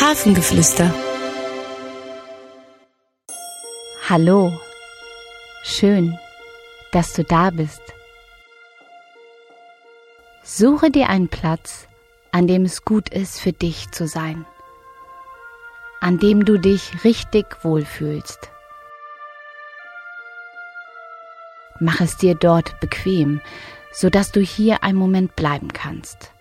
Hafengeflüster. Hallo, schön, dass du da bist. Suche dir einen Platz, an dem es gut ist für dich zu sein, an dem du dich richtig wohlfühlst. Mach es dir dort bequem, sodass du hier einen Moment bleiben kannst.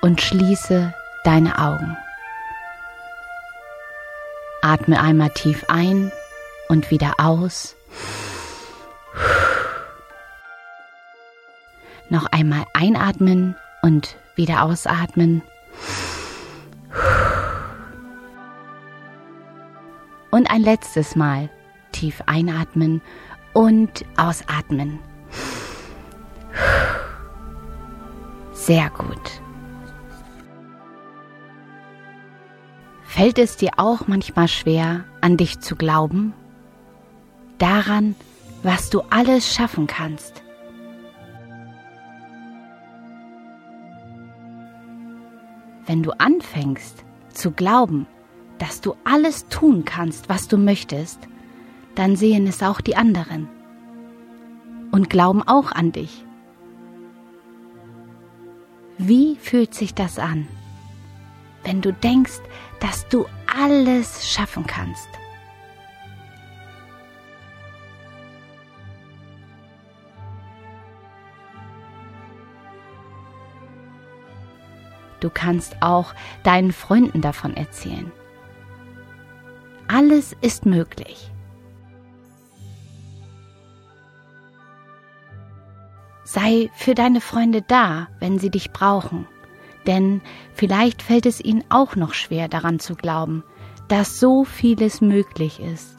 Und schließe deine Augen. Atme einmal tief ein und wieder aus. Noch einmal einatmen und wieder ausatmen. Und ein letztes Mal tief einatmen und ausatmen. Sehr gut. Fällt es dir auch manchmal schwer, an dich zu glauben? Daran, was du alles schaffen kannst? Wenn du anfängst zu glauben, dass du alles tun kannst, was du möchtest, dann sehen es auch die anderen und glauben auch an dich. Wie fühlt sich das an? wenn du denkst, dass du alles schaffen kannst. Du kannst auch deinen Freunden davon erzählen. Alles ist möglich. Sei für deine Freunde da, wenn sie dich brauchen denn vielleicht fällt es ihnen auch noch schwer daran zu glauben, dass so vieles möglich ist.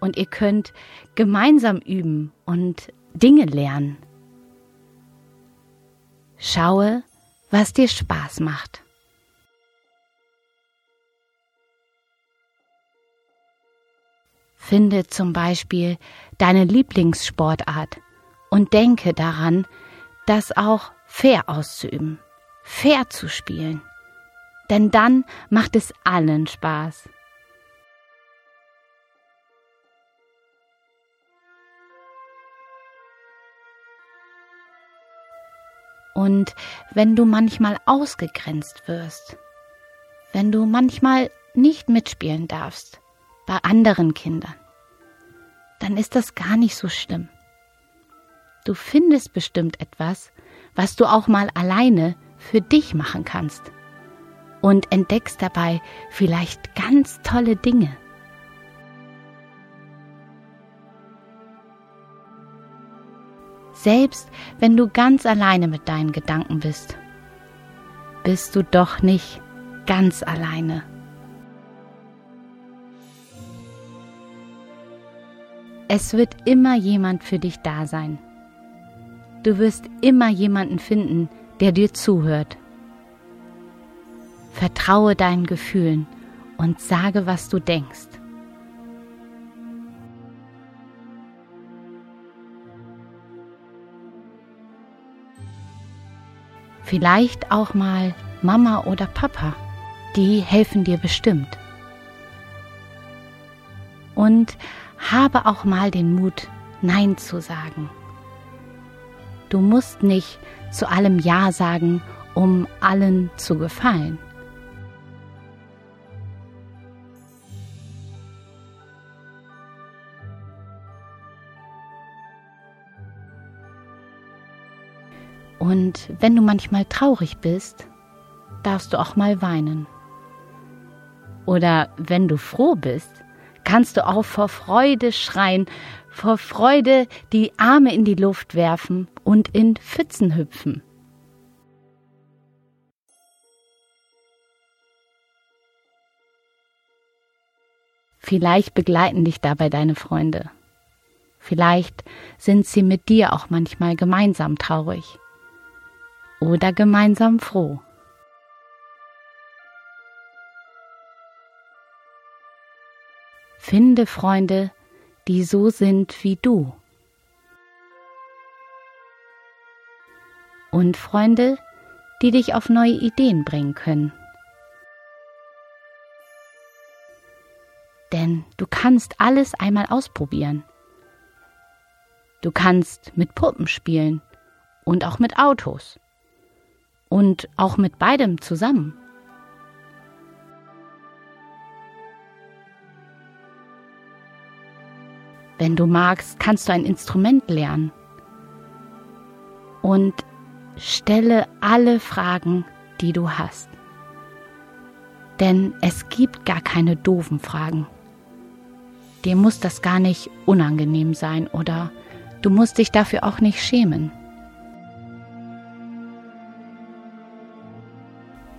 Und ihr könnt gemeinsam üben und Dinge lernen. Schaue, was dir Spaß macht. Finde zum Beispiel deine Lieblingssportart und denke daran, das auch fair auszuüben, fair zu spielen. Denn dann macht es allen Spaß. Und wenn du manchmal ausgegrenzt wirst, wenn du manchmal nicht mitspielen darfst bei anderen Kindern, dann ist das gar nicht so schlimm. Du findest bestimmt etwas, was du auch mal alleine für dich machen kannst und entdeckst dabei vielleicht ganz tolle Dinge. Selbst wenn du ganz alleine mit deinen Gedanken bist, bist du doch nicht ganz alleine. Es wird immer jemand für dich da sein. Du wirst immer jemanden finden, der dir zuhört. Vertraue deinen Gefühlen und sage, was du denkst. Vielleicht auch mal Mama oder Papa, die helfen dir bestimmt. Und habe auch mal den Mut, Nein zu sagen. Du musst nicht zu allem Ja sagen, um allen zu gefallen. Und wenn du manchmal traurig bist, darfst du auch mal weinen. Oder wenn du froh bist, kannst du auch vor Freude schreien, vor Freude die Arme in die Luft werfen und in Pfützen hüpfen. Vielleicht begleiten dich dabei deine Freunde. Vielleicht sind sie mit dir auch manchmal gemeinsam traurig oder gemeinsam froh. Finde Freunde, die so sind wie du. Und Freunde, die dich auf neue Ideen bringen können. Denn du kannst alles einmal ausprobieren. Du kannst mit Puppen spielen und auch mit Autos und auch mit beidem zusammen. Wenn du magst, kannst du ein Instrument lernen. Und stelle alle Fragen, die du hast. Denn es gibt gar keine doofen Fragen. Dir muss das gar nicht unangenehm sein oder du musst dich dafür auch nicht schämen.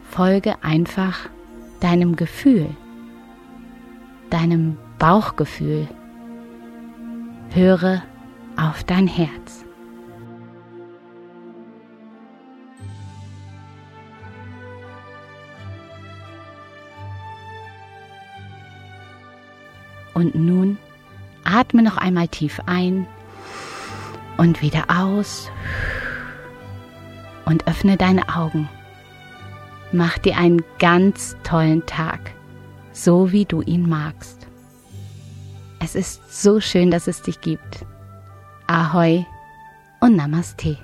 Folge einfach deinem Gefühl, deinem Bauchgefühl. Höre auf dein Herz. Und nun atme noch einmal tief ein und wieder aus und öffne deine Augen. Mach dir einen ganz tollen Tag, so wie du ihn magst. Es ist so schön, dass es dich gibt. Ahoi und Namaste.